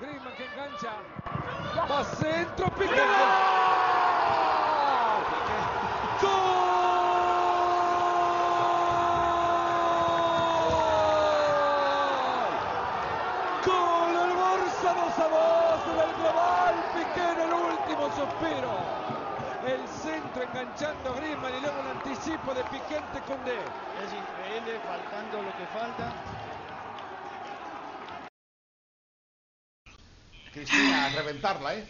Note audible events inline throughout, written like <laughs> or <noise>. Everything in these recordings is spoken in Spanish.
Griezmann que engancha. Va centro, Piqué. ¡Gol! el Barça 2 a 2 del global. Piqué en el último suspiro. El centro enganchando Griezmann y luego un anticipo de Piquente Condé. Es increíble, faltando lo que falta. Cristina, a reventarla, ¿eh?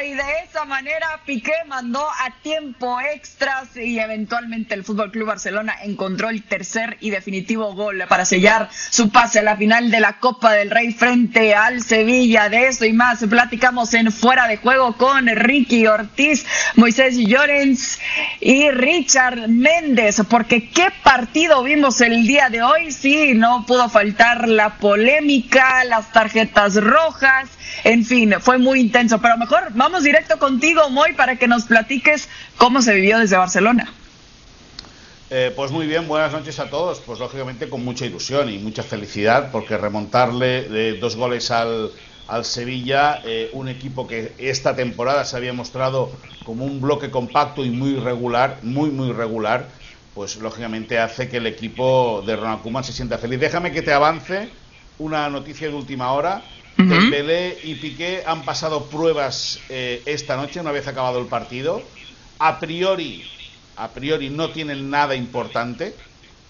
Y de esa manera Piqué mandó a tiempo extras y eventualmente el Fútbol Club Barcelona encontró el tercer y definitivo gol para sellar su pase a la final de la Copa del Rey frente al Sevilla. De eso y más platicamos en Fuera de Juego con Ricky Ortiz, Moisés Llorens y Richard Méndez, porque qué partido vimos el día de hoy. Sí, no pudo faltar la polémica, las tarjetas rojas, en fin, fue muy intenso, pero mejor vamos directo contigo, Moy, para que nos platiques cómo se vivió desde Barcelona. Eh, pues muy bien, buenas noches a todos. Pues lógicamente con mucha ilusión y mucha felicidad, porque remontarle eh, dos goles al, al Sevilla, eh, un equipo que esta temporada se había mostrado como un bloque compacto y muy regular, muy, muy regular, pues lógicamente hace que el equipo de Ronald Koeman se sienta feliz. Déjame que te avance una noticia de última hora. Dembélé y Piqué han pasado pruebas eh, esta noche, una vez acabado el partido. A priori, a priori no tienen nada importante,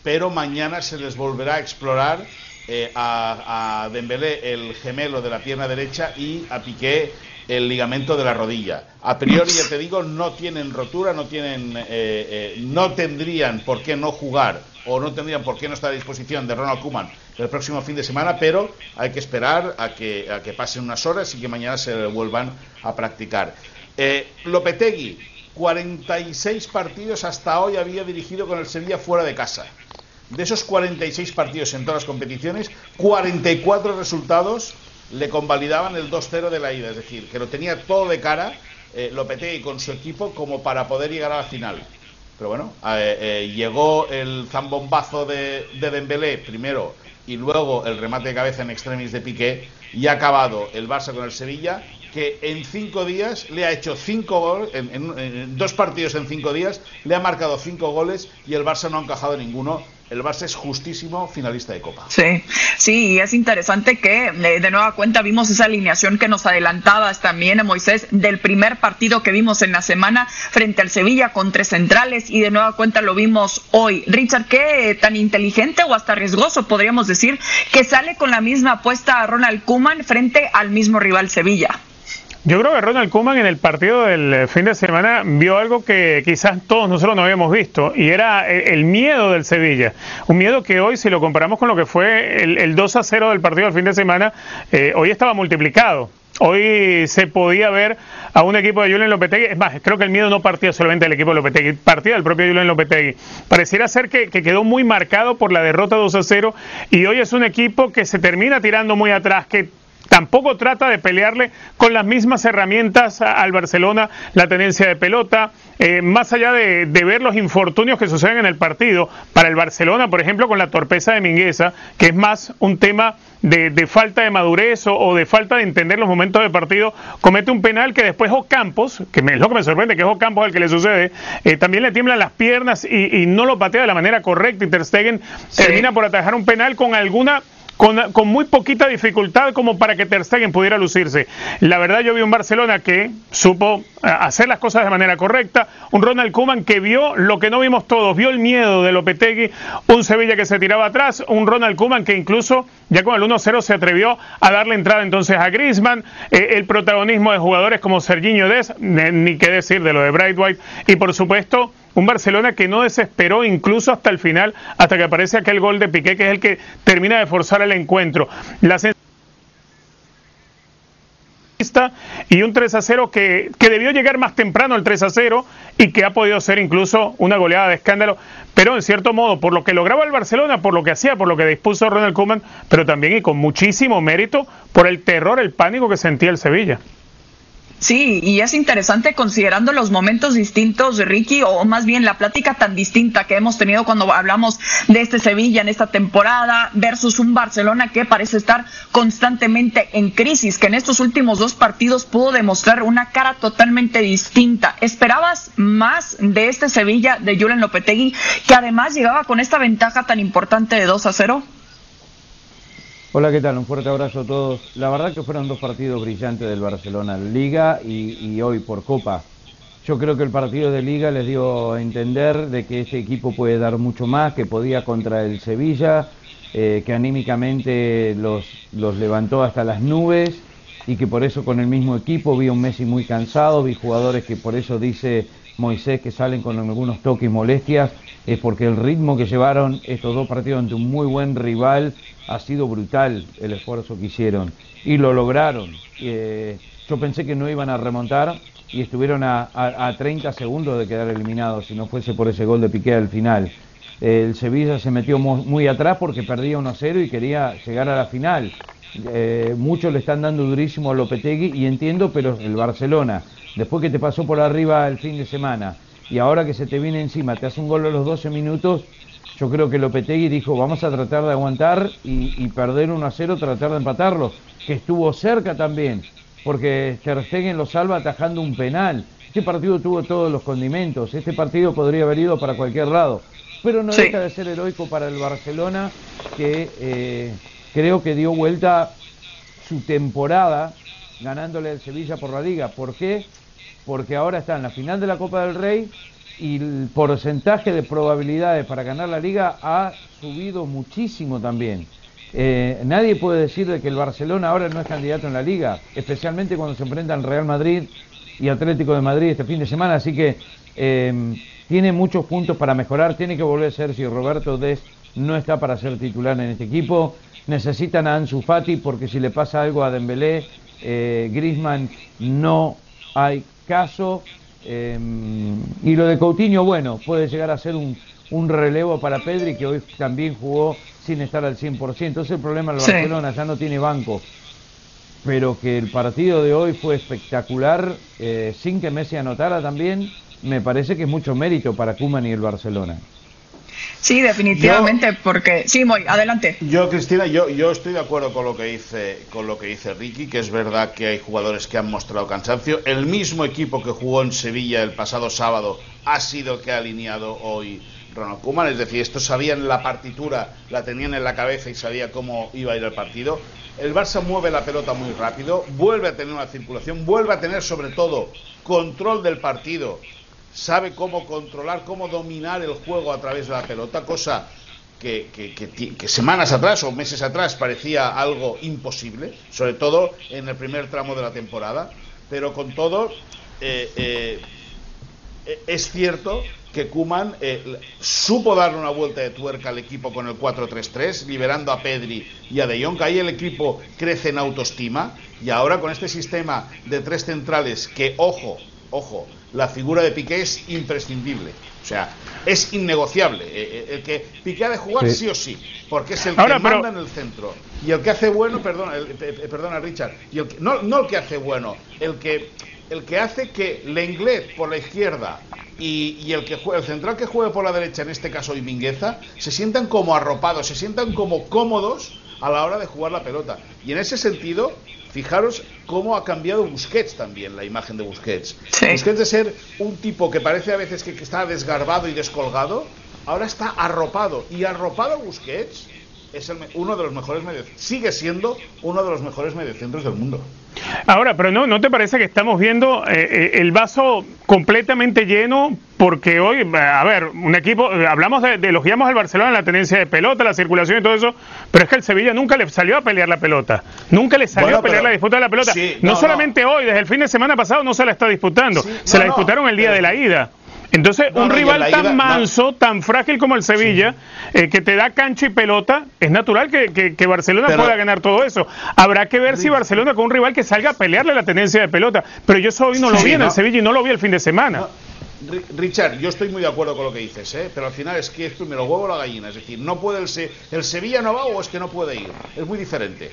pero mañana se les volverá a explorar eh, a, a Dembélé el gemelo de la pierna derecha y a Piqué el ligamento de la rodilla. A priori, ya te digo, no tienen rotura, no tienen, eh, no tendrían por qué no jugar o no tendrían por qué no estar a disposición de Ronald Koeman el próximo fin de semana, pero hay que esperar a que, a que pasen unas horas y que mañana se vuelvan a practicar. Eh, Lopetegui, 46 partidos hasta hoy había dirigido con el Sevilla fuera de casa. De esos 46 partidos en todas las competiciones, 44 resultados le convalidaban el 2-0 de la ida, es decir, que lo tenía todo de cara eh, Lopetegui con su equipo como para poder llegar a la final. Pero bueno, eh, eh, llegó el zambombazo de, de Dembélé primero y luego el remate de cabeza en extremis de Piqué y ha acabado el Barça con el Sevilla que en cinco días le ha hecho cinco goles, en, en- en dos partidos en cinco días le ha marcado cinco goles y el Barça no ha encajado ninguno. El Barça es justísimo finalista de Copa. Sí, sí, y es interesante que eh, de nueva cuenta vimos esa alineación que nos adelantabas también, Moisés, del primer partido que vimos en la semana frente al Sevilla con tres centrales y de nueva cuenta lo vimos hoy. Richard, ¿qué tan inteligente o hasta riesgoso podríamos decir que sale con la misma apuesta a Ronald Koeman frente al mismo rival Sevilla? Yo creo que Ronald Koeman en el partido del eh, fin de semana vio algo que quizás todos nosotros no habíamos visto y era el, el miedo del Sevilla. Un miedo que hoy, si lo comparamos con lo que fue el, el 2 a 0 del partido del fin de semana, eh, hoy estaba multiplicado. Hoy se podía ver a un equipo de Julian Lopetegui. Es más, creo que el miedo no partía solamente del equipo de Lopetegui, partía del propio Julian Lopetegui. Pareciera ser que, que quedó muy marcado por la derrota 2 a 0 y hoy es un equipo que se termina tirando muy atrás, que tampoco trata de pelearle con las mismas herramientas al Barcelona la tenencia de pelota, eh, más allá de, de ver los infortunios que suceden en el partido, para el Barcelona, por ejemplo, con la torpeza de Mingueza, que es más un tema de, de falta de madurez o, o de falta de entender los momentos de partido, comete un penal que después Ocampos, que es lo que me sorprende, que es Ocampos al que le sucede, eh, también le tiemblan las piernas y, y no lo patea de la manera correcta. Y Ter Stegen termina por atajar un penal con alguna con, muy poquita dificultad como para que Ter Stegen pudiera lucirse. La verdad yo vi un Barcelona que supo eh, hacer las cosas de manera correcta, un Ronald Koeman que vio lo que no vimos todos, vio el miedo de Lopetegui, un Sevilla que se tiraba atrás, un Ronald Koeman que incluso ya con el 1-0 se atrevió a darle entrada entonces a Griezmann, eh, el protagonismo de jugadores como Serginho ne- ni qué decir de lo de Bright White y por supuesto un Barcelona que no desesperó incluso hasta el final, hasta que aparece aquel gol de Piqué, que es el que termina de forzar el encuentro. La y un 3 a 0 que, que debió llegar más temprano el 3 a 0 y que ha podido ser incluso una goleada de escándalo, pero en cierto modo, por lo que lograba el Barcelona, por lo que hacía, por lo que dispuso Ronald Koeman, pero también y con muchísimo mérito por el terror, el pánico que sentía el Sevilla. Sí, y es interesante considerando los momentos distintos, Ricky, o más bien la plática tan distinta que hemos tenido cuando hablamos de este Sevilla en esta temporada versus un Barcelona que parece estar constantemente en crisis, que en estos últimos dos partidos pudo demostrar una cara totalmente distinta. ¿Esperabas más de este Sevilla de Julen Lopetegui, que además llegaba con esta ventaja tan importante de 2 a 0? Hola, ¿qué tal? Un fuerte abrazo a todos. La verdad que fueron dos partidos brillantes del Barcelona, Liga y, hoy por Copa. Yo creo que el partido de Liga les dio a entender de que este equipo puede dar mucho más, que podía contra el Sevilla, eh, que anímicamente los, los levantó hasta las nubes y que por eso con el mismo equipo vi un Messi muy cansado, vi jugadores que por eso dice Moisés que salen con algunos toques y molestias, es porque el ritmo que llevaron estos dos partidos ante un muy buen rival ha sido brutal el esfuerzo que hicieron y lo lograron. Eh, yo pensé que no iban a remontar y estuvieron a, 30 segundos de quedar eliminados si no fuese por ese gol de Piqué al final. El Sevilla se metió muy, atrás porque perdía 1-0 y quería llegar a la final. Eh, muchos le están dando durísimo a Lopetegui y entiendo, pero el Barcelona, después que te pasó por arriba el fin de semana y ahora que se te viene encima, te hace un gol a los 12 minutos, yo creo que Lopetegui dijo, vamos a tratar de aguantar y, perder 1 a 0, tratar de empatarlo, que estuvo cerca también, porque Ter Stegen lo salva atajando un penal. Este partido tuvo todos los condimentos, este partido podría haber ido para cualquier lado, pero no deja de ser heroico para el Barcelona, que eh, creo que dio vuelta su temporada ganándole al Sevilla por la liga. ¿Por qué? Porque ahora está en la final de la Copa del Rey y el porcentaje de probabilidades para ganar la liga ha subido muchísimo también. Eh, nadie puede decir de que el Barcelona ahora no es candidato en la liga, especialmente cuando se enfrentan Real Madrid y Atlético de Madrid este fin de semana, así que eh, tiene muchos puntos para mejorar, tiene que volver a ser si Roberto Des no está para ser titular en este equipo, necesitan a Ansu Fati porque si le pasa algo a Dembélé, eh, Griezmann no hay caso, Em, y lo de Coutinho, bueno, puede llegar a ser un, relevo para Pedri, que hoy también jugó sin estar al 100%. Ese es el problema del Barcelona, ya no tiene banco. Pero que el partido de hoy fue espectacular, eh, sin que Messi anotara también, me parece que es mucho mérito para Kuman y el Barcelona. Sí, definitivamente, porque sí, muy adelante. Yo, Cristina, yo, yo estoy de acuerdo con lo que dice con lo que dice Ricky, que es verdad que hay jugadores que han mostrado cansancio. El mismo equipo que jugó en Sevilla el pasado sábado ha sido el que ha alineado hoy Ronald Koeman, es decir, estos sabían la partitura, la tenían en la cabeza y sabía cómo iba a ir el partido. El Barça mueve la pelota muy rápido, vuelve a tener una circulación, vuelve a tener sobre todo control del partido sabe cómo controlar, cómo dominar el juego a través de la pelota, cosa que, semanas atrás o meses atrás parecía algo imposible, sobre todo en el primer tramo de la temporada, pero con todo eh, eh, es cierto que Kuman eh, supo darle una vuelta de tuerca al equipo con el 4-3-3, liberando a Pedri y a De Jong, ahí el equipo crece en autoestima y ahora con este sistema de tres centrales que, ojo, ojo, la figura de Piqué es imprescindible. O sea, es innegociable. Eh, eh, el que Piqué ha de jugar sí, o sí, porque es el que manda en el centro. Y el que hace bueno, perdona, perdona Richard, y el no, no el que hace bueno, el que, el que hace que Lenglet por la izquierda y, el, que juega, el central que juegue por la derecha, en este caso Mingueza, se sientan como arropados, se sientan como cómodos a la hora de jugar la pelota. Y en ese sentido, Fijaros cómo ha cambiado Busquets también, la imagen de Busquets. Busquets de ser un tipo que parece a veces que, está desgarbado y descolgado, ahora está arropado. Y arropado Busquets es uno de los mejores medios, sigue siendo uno de los mejores mediocentros del mundo. Ahora, pero no, ¿no te parece que estamos viendo eh, eh, el vaso completamente lleno? Porque hoy, eh, a ver, un equipo, hablamos de, elogiamos al Barcelona en la tenencia de pelota, la circulación y todo eso, pero es que el Sevilla nunca le salió a pelear la pelota, nunca le salió a pelear la disputa de la pelota. no, solamente hoy, desde el fin de semana pasado no se la está disputando, se la disputaron el día de la ida. Entonces, un rival tan manso, tan frágil como el Sevilla, eh, que te da cancha y pelota, es natural que, que, Barcelona pueda ganar todo eso. Habrá que ver si Barcelona con un rival que salga a pelearle la tendencia de pelota. Pero yo eso hoy no lo vi en el Sevilla y no lo vi el fin de semana. Richard, yo estoy muy de acuerdo con lo que dices, ¿eh? pero al final es que es primero huevo o la gallina. Es decir, no puede el, el Sevilla no va o es que no puede ir. Es muy diferente.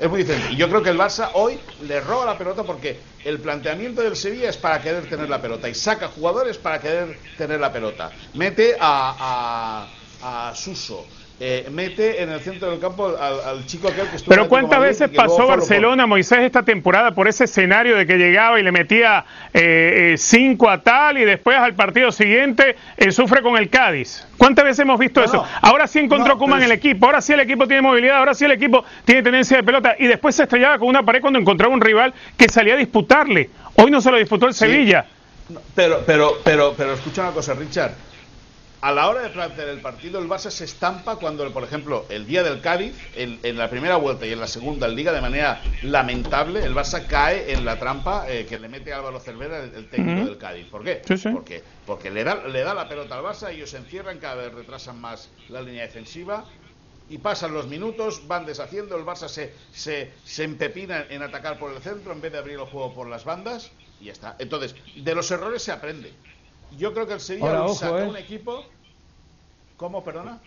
Es muy diferente. Y yo creo que el Barça hoy le roba la pelota porque el planteamiento del Sevilla es para querer tener la pelota y saca jugadores para querer tener la pelota. Mete a, a, a Suso, eh, mete en el centro del campo al, chico aquel que estuvo Pero ¿cuántas veces pasó Barcelona, Moisés, esta temporada por ese escenario de que llegaba y le metía 5 eh, eh, a tal y después al partido siguiente sufre con el Cádiz? ¿Cuántas veces hemos visto eso? ahora sí encontró no, en el equipo, ahora sí el equipo tiene movilidad, ahora sí el equipo tiene tendencia de pelota y después se estrellaba con una pared cuando encontraba un rival que salía a disputarle. Hoy no se lo disputó el Sevilla. Pero, pero, pero, pero escucha una cosa, Richard a la hora de plantear el partido, el Barça se estampa cuando, por ejemplo, el día del Cádiz, en, la primera vuelta y en la segunda en Liga, de manera lamentable, el Barça cae en la trampa eh, que le mete Álvaro Cervera, el, técnico del Cádiz. ¿Por qué? Porque, porque le, da, le da la pelota al Barça, ellos se encierran, cada vez retrasan más la línea defensiva y pasan los minutos, van deshaciendo, el Barça se, se, se empepina en atacar por el centro en vez de abrir el juego por las bandas y ya está. Entonces, de los errores se aprende. Yo creo que el Sevilla saca eh. un equipo. ¿Cómo, perdona?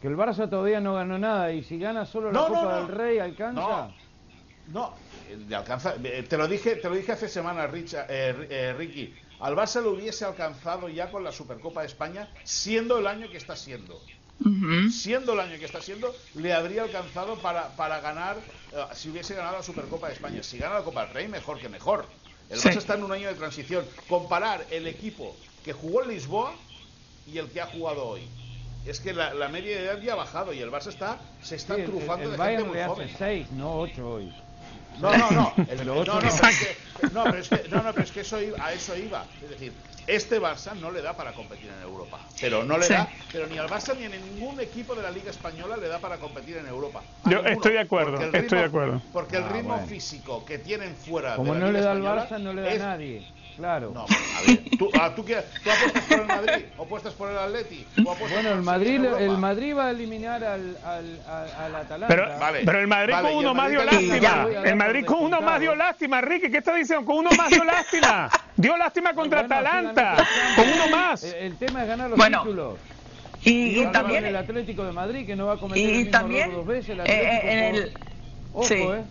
Que el Barça todavía no ganó nada y si gana solo la Copa del Rey alcanza. No, no, alcanza. Eh, te lo dije, te lo dije hace semanas, Richard, eh, Ricky. Al Barça lo hubiese alcanzado ya con la Supercopa de España, siendo el año que está siendo. Siendo el año que está siendo, le habría alcanzado para, para ganar, si hubiese ganado la Supercopa de España. Si gana la Copa del Rey, mejor que mejor. El Barça está en un año de transición. Comparar el equipo que jugó en Lisboa y el que ha jugado hoy. Es que la, media de edad ya ha bajado y el Barça está, se está trufando de gente muy joven. Seis, no ocho hoy. No, no, no. <laughs> no, no, pero es que, no, pero es que, no, no, pero es que eso a eso iba. Es decir, este Barça no le da para competir en Europa. Pero no le da, pero ni al Barça ni a ningún equipo de la Liga Española le da para competir en Europa. Yo estoy de acuerdo, estoy de acuerdo. Porque el ah, ritmo físico que tienen fuera Como de la no le da al Barça, no le da a nadie. Claro. No, a ver, ¿tú, ah, ¿tú, apuestas por el Madrid o apuestas por el Atleti? bueno, el Madrid, el Madrid va a eliminar al, al, al, Atalanta. Pero, pero el Madrid con uno más dio lástima. El Madrid con uno más dio lástima, Ricky. ¿Qué está diciendo? Con uno más dio <laughs> lástima. Dio lástima contra Atalanta. Con uno más. El, tema es ganar los títulos. Y, también el Atlético de Madrid que no va a cometer el mismo también, dos veces. El eh, en el, Ojo, eh. Eh,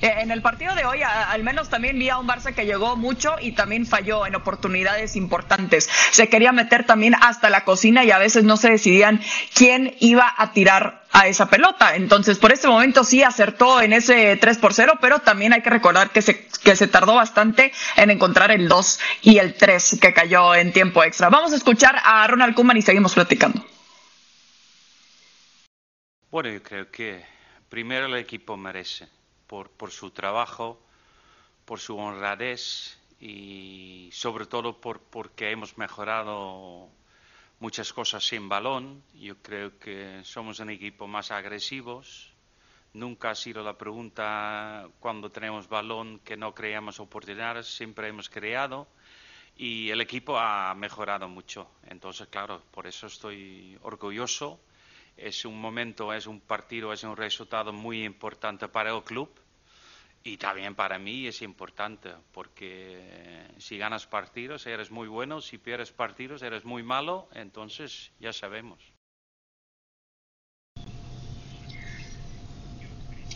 en el partido de hoy, al menos también vi a un Barça que llegó mucho y también falló en oportunidades importantes. Se quería meter también hasta la cocina y a veces no se decidían quién iba a tirar a esa pelota. Entonces, por este momento sí acertó en ese 3 por 0, pero también hay que recordar que se, que se tardó bastante en encontrar el 2 y el 3 que cayó en tiempo extra. Vamos a escuchar a Ronald Koeman y seguimos platicando. Bueno, yo creo que primero el equipo merece por, su trabajo, por su honradez y sobre todo por, porque hemos mejorado muchas cosas sin balón. Yo creo que somos un equipo más agresivos. Nunca ha sido la pregunta cuando tenemos balón que no creamos oportunidades, siempre hemos creado y el equipo ha mejorado mucho. Entonces, claro, por eso estoy orgulloso. Es un momento, es un partido, es un resultado muy importante para el club y también para mí es importante, porque si ganas partidos eres muy bueno, si pierdes partidos eres muy malo, entonces ya sabemos.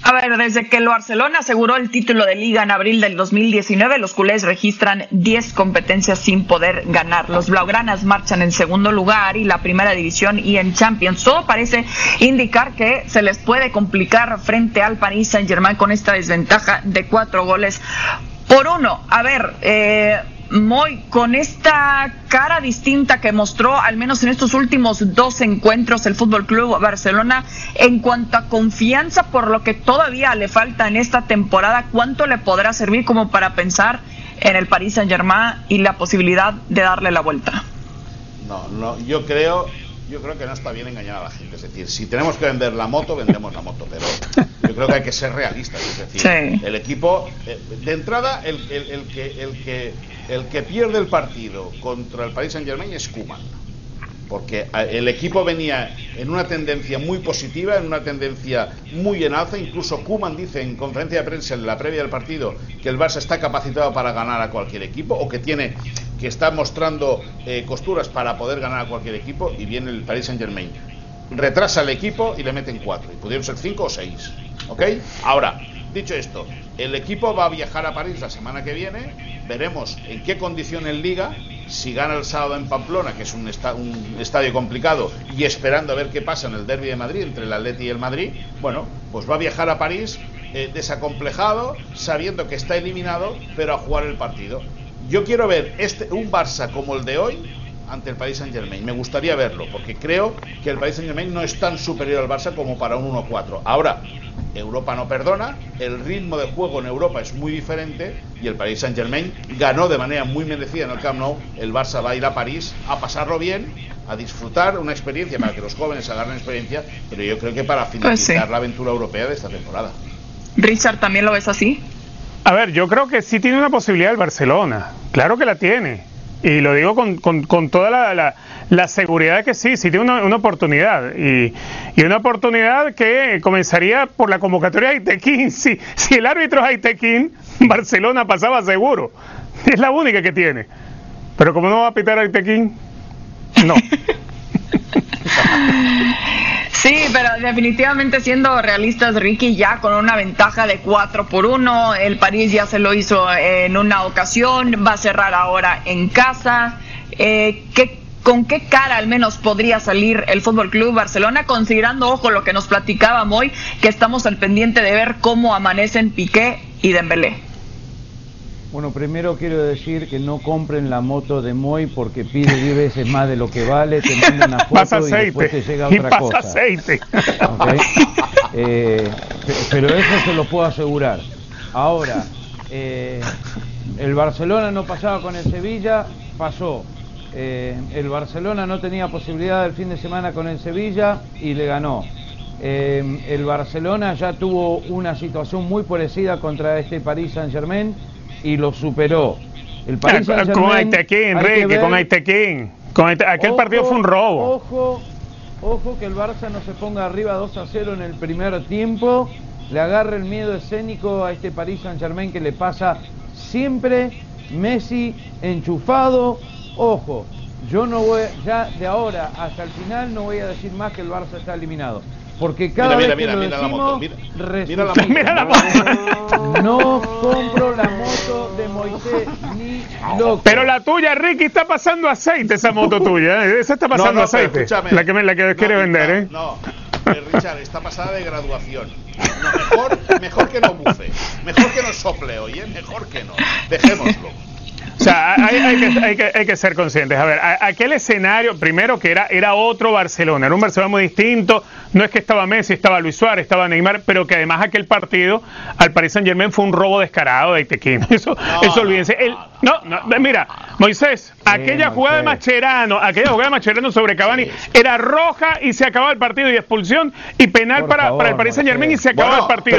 A ver, desde que el Barcelona aseguró el título de liga en abril del 2019, los culés registran 10 competencias sin poder ganar. Los blaugranas marchan en segundo lugar y la primera división y en Champions. Todo parece indicar que se les puede complicar frente al Paris Saint-Germain con esta desventaja de cuatro goles por uno. A ver, eh, Moy, con esta cara distinta que mostró, al menos en estos últimos dos encuentros, el Fútbol Club Barcelona, en cuanto a confianza, por lo que todavía le falta en esta temporada, ¿cuánto le podrá servir como para pensar en el Paris Saint-Germain y la posibilidad de darle la vuelta? No, no, yo creo, yo creo que no está bien engañar a la gente. Es decir, si tenemos que vender la moto, vendemos la moto, pero yo creo que hay que ser realistas. Es decir, el equipo, eh, de entrada, el, el, que, el, que, el que pierde el partido contra el Paris Saint Germain es Kuman. porque el equipo venía en una tendencia muy positiva, en una tendencia muy en alza, incluso Kuman dice en conferencia de prensa en la previa del partido que el Barça está capacitado para ganar a cualquier equipo o que tiene que está mostrando eh, costuras para poder ganar a cualquier equipo y viene el Paris Saint Germain retrasa el equipo y le meten cuatro y pudieron ser cinco o seis ¿ok? ahora Dicho esto, el equipo va a viajar a París la semana que viene. Veremos en qué condiciones liga. Si gana el sábado en Pamplona, que es un, estadio complicado, y esperando a ver qué pasa en el derby de Madrid entre el Atleti y el Madrid, bueno, pues va a viajar a París eh, desacomplejado, sabiendo que está eliminado, pero a jugar el partido. Yo quiero ver este, un Barça como el de hoy, ante el Paris Saint Germain. Me gustaría verlo, porque creo que el Paris Saint Germain no es tan superior al Barça como para un 1-4. Ahora, Europa no perdona, el ritmo de juego en Europa es muy diferente y el Paris Saint Germain ganó de manera muy merecida en el Camp Nou. El Barça va a ir a París a pasarlo bien, a disfrutar una experiencia para que los jóvenes agarren experiencia, pero yo creo que para pues finalizar la aventura europea de esta temporada. Richard, ¿también lo ves así? A ver, yo creo que sí tiene una posibilidad el Barcelona, claro que la tiene, y lo digo con, con, toda la la seguridad de que sí, sí tiene una, oportunidad. Y, una oportunidad que comenzaría por la convocatoria de Aitequín. <laughs> Si, el árbitro es Aitequín, Barcelona pasaba seguro. Es la única que tiene. Pero como no va a pitar Aitequín, no. <laughs> Sí, pero definitivamente siendo realistas, Ricky, ya con una ventaja de 4 por 1, el París ya se lo hizo en una ocasión, va a cerrar ahora en casa. Eh, ¿qué, ¿Con qué cara al menos podría salir el Fútbol Club Barcelona, considerando, ojo, lo que nos platicaba hoy, que estamos al pendiente de ver cómo amanecen Piqué y Dembélé? Bueno, primero quiero decir que no compren la moto de Moy porque pide 10 veces más de lo que vale, te manda una <laughs> foto y después te llega otra <laughs> pasa cosa. aceite. Eh, pero eso se lo puedo asegurar. Ahora, eh, el Barcelona no pasaba con el Sevilla, pasó. Eh, el Barcelona no tenía posibilidad el fin de semana con el Sevilla y le ganó. El Barcelona ya tuvo una situación muy parecida contra este Paris Saint Germain y lo superó. El Paris Saint Germain, con Aitequín, Ricky, con Aitequín. Con aquel partido fue un robo. Ojo, ojo que el Barça no se ponga arriba 2 a 0 en el primer tiempo. Le agarre el miedo escénico a este Paris Saint Germain que le pasa siempre. Messi enchufado, Ojo, yo no voy, ya de ahora hasta el final no voy a decir más que el Barça está eliminado. Porque cada mira, vez mira, que mira, lo decimos, mira, la moto, mira, la moto. No compro la moto de Moisés ni loco. Pero la tuya, Ricky, está pasando aceite esa moto tuya. ¿eh? Esa está pasando aceite. La que, me, la que quiere vender, ¿eh? No, Richard, está pasada de graduación. mejor, mejor que no bufe. Mejor que no sople hoy, ¿eh? Mejor que no. Dejémoslo. O sea, hay, que, ser conscientes. A ver, aquel escenario, primero que era, era otro Barcelona, era un Barcelona muy distinto. No es que estaba Messi, estaba Luis Suárez, estaba Neymar, pero que además aquel partido al Paris Saint Germain fue un robo descarado de Itequín. <laughs> Eso, eso olvídense. no, no, mira, Moisés, aquella jugada de Macherano, aquella jugada de Macherano sobre Cavani era roja y se acababa el partido y expulsión y penal para, para, el Paris Saint Germain y se acababa el partido.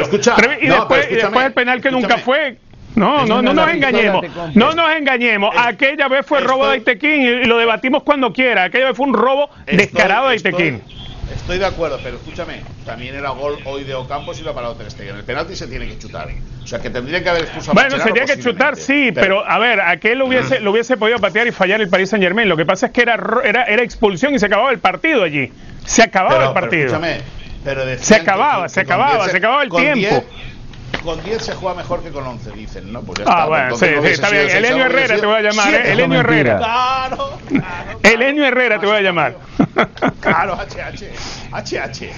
y, después, y después el penal que nunca fue no, no, no nos engañemos. No nos engañemos. Aquella vez fue robo de Aitequín y lo debatimos cuando quiera. Aquella vez fue un robo descarado de Aitequín. Estoy de acuerdo, pero escúchame, también era gol hoy de Ocampos y lo ha parado Ter Stegen. El penalti se tiene que chutar. O sea, que tendría que haber expulsado Bueno, se tiene que chutar, sí, pero, a ver, aquel lo hubiese, lo hubiese podido patear y fallar el Paris Saint Germain. Lo que pasa es que era, era, era expulsión y se acababa el partido allí. Se acababa el partido. escúchame, pero se acababa, se acababa, se acababa el tiempo con 10 se juega mejor que con 11, dicen, ¿no? Pues ya ah, está, bueno, sí, sí, está bien. Elenio Herrera te voy a llamar, ¿eh? Elenio Herrera. Claro, <laughs> claro. Elenio Herrera te voy a llamar. Claro, HH. HH.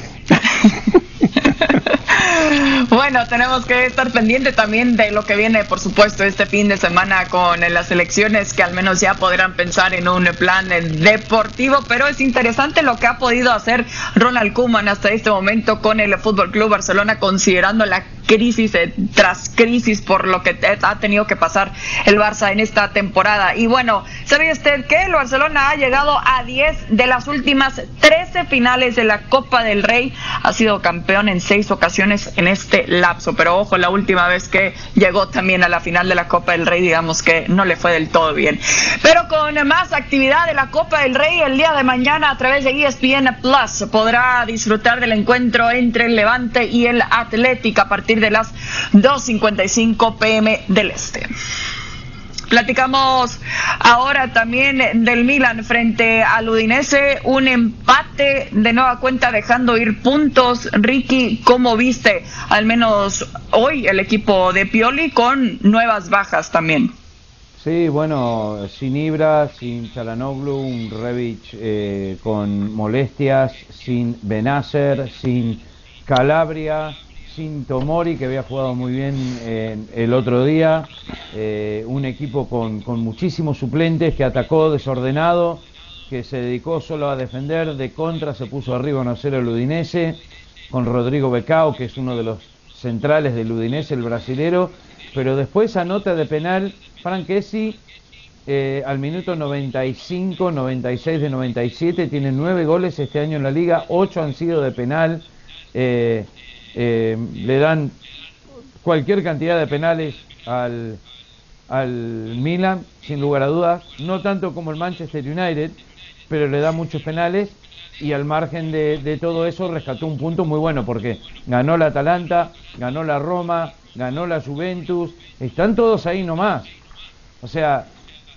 <laughs> <laughs> Bueno, tenemos que estar pendiente también de lo que viene, por supuesto, este fin de semana con las elecciones, que al menos ya podrán pensar en un plan deportivo, pero es interesante lo que ha podido hacer Ronald Koeman hasta este momento con el Fútbol Club Barcelona, considerando la crisis eh, tras crisis por lo que ha tenido que pasar el Barça en esta temporada. Y bueno, ¿sabía usted que el Barcelona ha llegado a 10 de las últimas 13 finales de la Copa del Rey? Ha sido campeón en seis ocasiones en este lapso. Pero ojo, la última vez que llegó también a la final de la Copa del Rey, digamos que no le fue del todo bien. Pero con más actividad de la Copa del Rey, el día de mañana a través de ESPN Plus podrá disfrutar del encuentro entre el Levante y el Atlético a partir de las 2.55 pm del Este. Platicamos ahora también del Milan frente al Udinese, un empate de nueva cuenta dejando ir puntos. Ricky, ¿cómo viste al menos hoy el equipo de Pioli con nuevas bajas también? Sí, bueno, sin Ibra, sin Chalanoglu, un Revich eh, con molestias, sin Benacer, sin Calabria, sin Tomori, que había jugado muy bien eh, el otro día, eh, un equipo con, muchísimos suplentes que atacó desordenado, que se dedicó solo a defender, de contra se puso arriba a hacer el Udinese, con Rodrigo Becao, que es uno de los centrales del Udinese, el brasilero, pero después anota de penal Franquesi eh, al minuto 95, 96 de 97, tiene nueve goles este año en la liga, ocho han sido de penal. Eh, eh, le dan cualquier cantidad de penales al, al Milan, sin lugar a dudas, no tanto como el Manchester United, pero le da muchos penales y al margen de, todo eso rescató un punto muy bueno porque ganó la Atalanta, ganó la Roma, ganó la Juventus, están todos ahí nomás. O sea,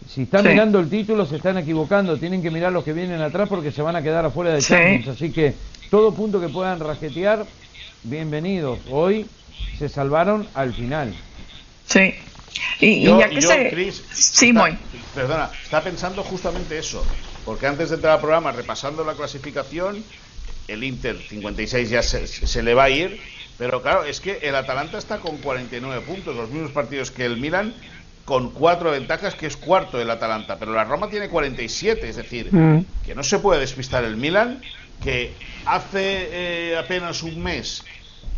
si están mirando el título se están equivocando, tienen que mirar los que vienen atrás porque se van a quedar afuera de Champions. Así que todo punto que puedan rasquetear bienvenidos. Hoy se salvaron al final. Sí. Y, ya que se... sí, muy. Perdona, está pensando justamente eso. Porque antes de entrar al programa, repasando la clasificación, el Inter 56 ya se, se le va a ir. Pero claro, es que el Atalanta está con 49 puntos, los mismos partidos que el Milan, con cuatro ventajas, que es cuarto el Atalanta. Pero la Roma tiene 47, es decir, mm. que no se puede despistar el Milan, que hace eh, apenas un mes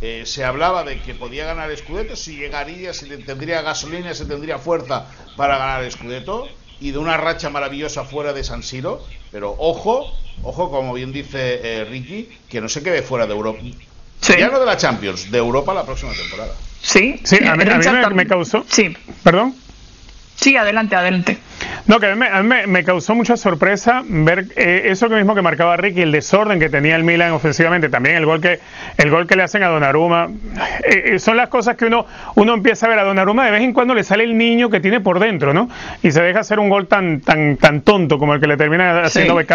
eh, se hablaba de que podía ganar Scudetto, si llegaría, si tendría gasolina, si tendría fuerza para ganar Scudetto y de una racha maravillosa fuera de San Siro, pero ojo, ojo, como bien dice eh, Ricky, que no se quede fuera de Europa. Ya no de la Champions, de Europa la próxima temporada. Sí, sí, a mí, me, causó. Sí. ¿Perdón? Sí, adelante, adelante. No, que a mí, me, causó mucha sorpresa ver eh, eso mismo que marcaba Ricky, el desorden que tenía el Milan ofensivamente, también el gol que el gol que le hacen a Donnarumma. Eh, eh, son las cosas que uno uno empieza a ver a Donnarumma de vez en cuando le sale el niño que tiene por dentro, ¿no? Y se deja hacer un gol tan tan tan tonto como el que le termina haciendo sí.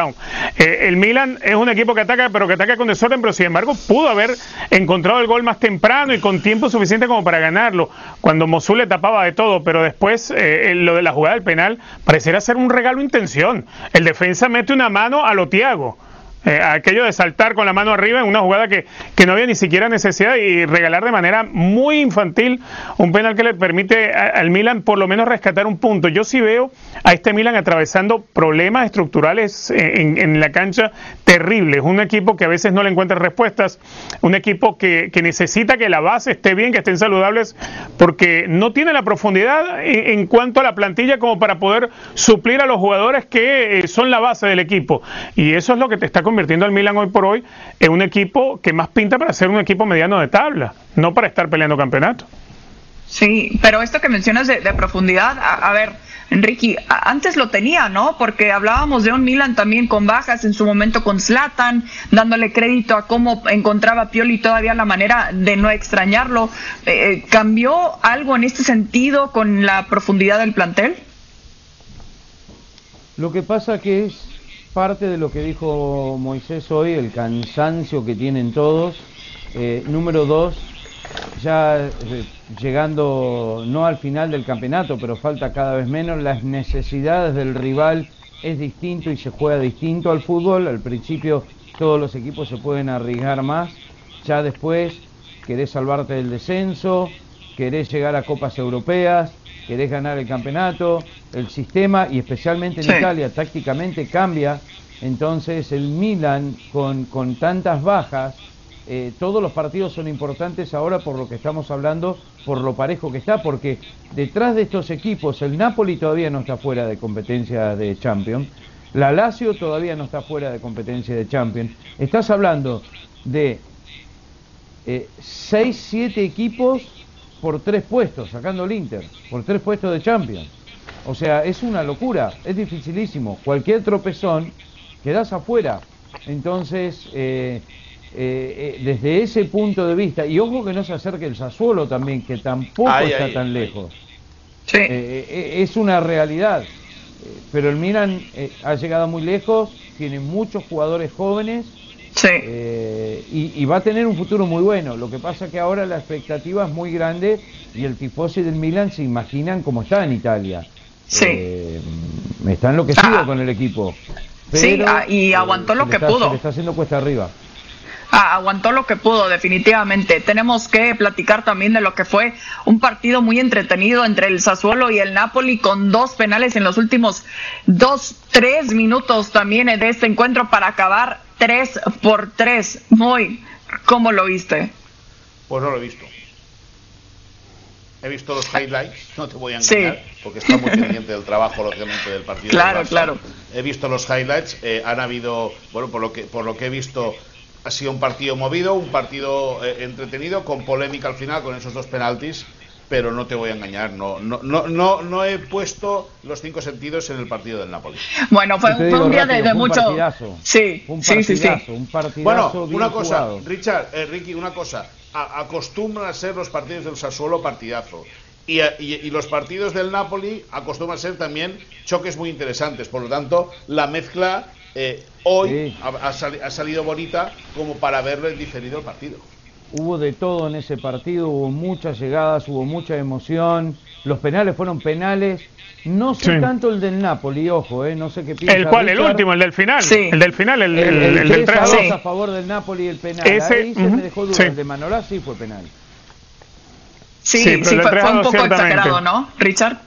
el Milan es un equipo que ataca, pero que ataca con desorden, pero sin embargo pudo haber encontrado el gol más temprano y con tiempo suficiente como para ganarlo. Cuando Mosul le tapaba de todo, pero después lo de la jugada del penal pareciera ser un regalo intención. El defensa mete una mano a lo Tiago. Eh, aquello de saltar con la mano arriba en una jugada que, que, no había ni siquiera necesidad y regalar de manera muy infantil un penal que le permite al Milan por lo menos rescatar un punto. Yo sí veo a este Milan atravesando problemas estructurales en, en la cancha terribles. Un equipo que a veces no le encuentra respuestas, un equipo que, que, necesita que la base esté bien, que estén saludables, porque no tiene la profundidad en, cuanto a la plantilla como para poder suplir a los jugadores que eh, son la base del equipo. Y eso es lo que te está convirtiendo al Milan hoy por hoy en un equipo que más pinta para ser un equipo mediano de tabla, no para estar peleando campeonato. Sí, pero esto que mencionas de, profundidad, a, ver, Enrique, antes lo tenía, ¿no? Porque hablábamos de un Milan también con bajas en su momento con Slatan, dándole crédito a cómo encontraba Pioli todavía la manera de no extrañarlo. Eh, eh, ¿Cambió algo en este sentido con la profundidad del plantel? Lo que pasa que es parte de lo que dijo Moisés hoy, el cansancio que tienen todos. Eh, número dos, ya eh, llegando no al final del campeonato, pero falta cada vez menos, las necesidades del rival es distinto y se juega distinto al fútbol. Al principio todos los equipos se pueden arriesgar más, ya después querés salvarte del descenso, querés llegar a copas europeas, querés ganar el campeonato, el sistema y especialmente en Italia tácticamente cambia, entonces el Milan con, con tantas bajas, eh, todos los partidos son importantes ahora por lo que estamos hablando, por lo parejo que está, porque detrás de estos equipos el Napoli todavía no está fuera de competencia de Champions, la Lazio todavía no está fuera de competencia de Champions, estás hablando de eh, 6, 7 equipos por tres puestos, sacando el Inter, por tres puestos de Champions. O sea, es una locura, es dificilísimo. Cualquier tropezón, quedas afuera. Entonces, eh, eh, eh, desde ese punto de vista, y ojo que no se acerque el Sassuolo también, que tampoco está tan lejos. es una realidad. Pero el Milan ha llegado muy lejos, tiene muchos jugadores jóvenes Sí. Eh, y, va a tener un futuro muy bueno. Lo que pasa que ahora la expectativa es muy grande y el tifosi del Milan se imaginan cómo está en Italia. Sí. Eh, está enloquecido Ah. con el equipo. Sí, Pero, ah, y aguantó lo que está- pudo. Se le está haciendo cuesta arriba. <laughs> Ah, aguantó lo que pudo, definitivamente. Tenemos que platicar también de lo que fue un partido muy entretenido entre el Sassuolo y el Napoli con dos penales en los últimos dos, tres minutos también de este encuentro para acabar tres por tres. Muy, ¿cómo lo viste? Pues no lo he visto. He visto los highlights, no te voy a Sí. engañar, porque está muy pendiente del trabajo, lógicamente, del partido. Claro, claro. He visto los highlights, eh, han habido, bueno, por lo que por lo que he visto, ha sido un partido movido, un partido eh, entretenido, con polémica al final, con esos dos penaltis, pero no te voy a engañar, no, no, no, no, no he puesto los cinco sentidos en el partido del Napoli. Bueno, fue, fue un día de, rápido, de fue un mucho. partidazo. Sí, un sí, sí, sí. partidazo, un partidazo Bueno, una cosa, jugado. Richard, eh, Ricky, una cosa. A- acostumbran a ser los partidos del Sassuolo partidazo. Y, a- y- y los partidos del Napoli acostumbran a ser también choques muy interesantes. Por lo tanto, la mezcla eh, hoy Sí. ha, ha sali- ha salido bonita como para verlo en diferido el partido. Hubo de todo en ese partido, hubo muchas llegadas, hubo mucha emoción. Los penales fueron penales. No sé Sí. tanto el del Napoli, ojo, eh, no sé qué piensa ¿El cual? ¿El último? ¿El del final? Sí. El del final, el, El, el- el el del 3 a 3 2 Sí. a favor del Napoli y el penal. Ese, Ahí se me dejó duda. sí. El de Manolá sí fue penal. Sí, Sí, sí, pero el fue, fue un poco exagerado, ¿no, Richard?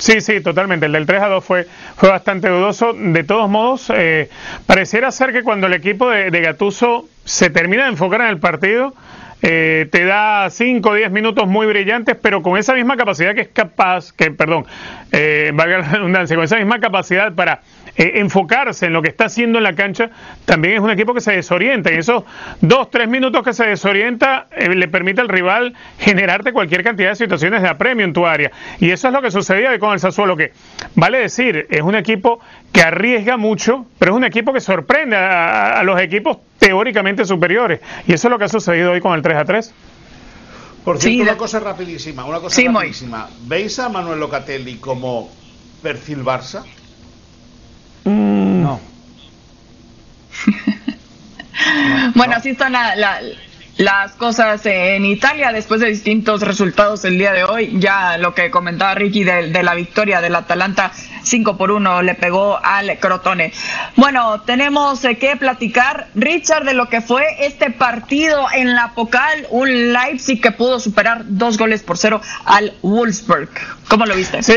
Sí, sí, totalmente. El del 3 a 2 fue, fue bastante dudoso. De todos modos, eh, pareciera ser que cuando el equipo de, de Gattuso se termina de enfocar en el partido, eh, te da 5 o 10 minutos muy brillantes, pero con esa misma capacidad que es capaz, que, perdón, eh, valga la redundancia, con esa misma capacidad para eh, enfocarse en lo que está haciendo en la cancha, también es un equipo que se desorienta. Y esos 2, 3 minutos que se desorienta eh, le permite al rival generarte cualquier cantidad de situaciones de apremio en tu área. Y eso es lo que sucedía hoy con el Sassuolo, que vale decir, es un equipo que arriesga mucho, pero es un equipo que sorprende a, a- a los equipos teóricamente superiores. Y eso es lo que ha sucedido hoy con el 3 a 3. Por Sí, cierto, de- una cosa rapidísima, una cosa Sí, rapidísima. ¿Veis a Manuel Locatelli como perfil Barça? No. <laughs> Bueno, así están la- la- las cosas en Italia después de distintos resultados el día de hoy. Ya lo que comentaba Ricky de, de la victoria del Atalanta 5 por 1 le pegó al Crotone. Bueno, tenemos eh, que platicar, Richard, de lo que fue este partido en la Pocal, un Leipzig que pudo superar dos goles por cero al Wolfsburg. ¿Cómo lo viste? Sí,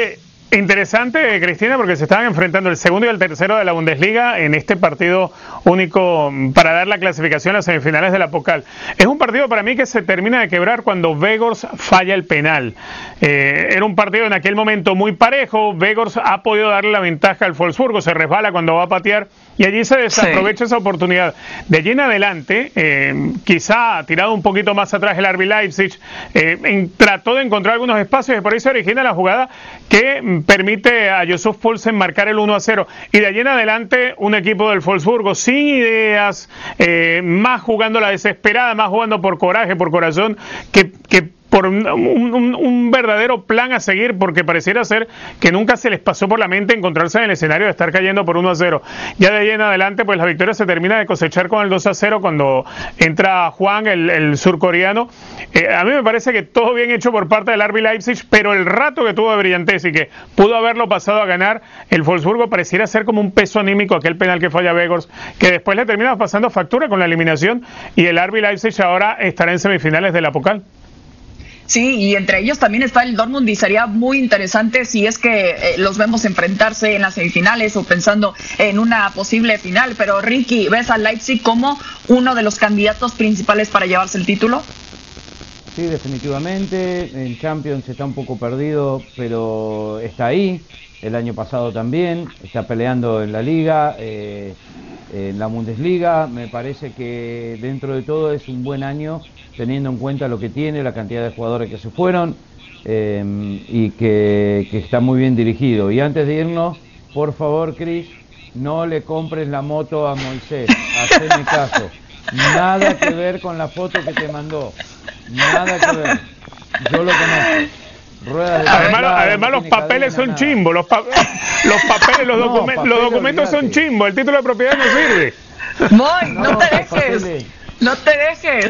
interesante, Cristina, porque se estaban enfrentando el segundo y el tercero de la Bundesliga en este partido único para dar la clasificación a las semifinales de la Pocal. Es un partido para mí que se termina de quebrar cuando Vegors falla el penal. Eh, era un partido en aquel momento muy parejo. Vegors ha podido darle la ventaja al Wolfsburgo, se resbala cuando va a patear y allí se desaprovecha esa oportunidad. De allí en adelante, eh, quizá tirado un poquito más atrás el RB Leipzig, eh, en- trató de encontrar algunos espacios y por ahí se origina la jugada que permite a Yusuf Poulsen marcar el 1 a 0. Y de allí en adelante, un equipo del Wolfsburgo sin ideas, eh, más jugando la desesperada, más jugando por coraje, por corazón, que, que por un, verdadero plan a seguir, porque pareciera ser que nunca se les pasó por la mente encontrarse en el escenario de estar cayendo por 1 a 0. Ya de ahí en adelante, pues la victoria se termina de cosechar con el 2 a 0 cuando entra Juan, el, el surcoreano. Eh, a mí me parece que todo bien hecho por parte del RB Leipzig, pero el rato que tuvo de brillantez y que pudo haberlo pasado a ganar, el Wolfsburgo pareciera ser como un peso anímico aquel penal que falla Vegors, que después le termina pasando factura con la eliminación y el RB Leipzig ahora estará en semifinales de la Pocal. Sí, y entre ellos también está el Dortmund y sería muy interesante si es que eh, los vemos enfrentarse en las semifinales o pensando en una posible final. Pero Ricky, ¿ves al Leipzig como uno de los candidatos principales para llevarse el título? Sí, definitivamente. En Champions está un poco perdido, pero está ahí. El año pasado también. Está peleando en la liga. eh, en la Bundesliga. Me parece que dentro de todo es un buen año, teniendo en cuenta lo que tiene, la cantidad de jugadores que se fueron eh, y que, que está muy bien dirigido. Y antes de irnos, por favor, Cris, no le compres la moto a Moisés, haceme caso. Nada que ver con la foto que te mandó. Nada que ver. Yo lo conozco. Ruedas de Además, traslado, además no los papeles son cadena, chimbos, los, pa- <laughs> los papeles, los, No, los documentos son chimbos, el título de propiedad no sirve. No, No, te dejes. papeles. No te dejes.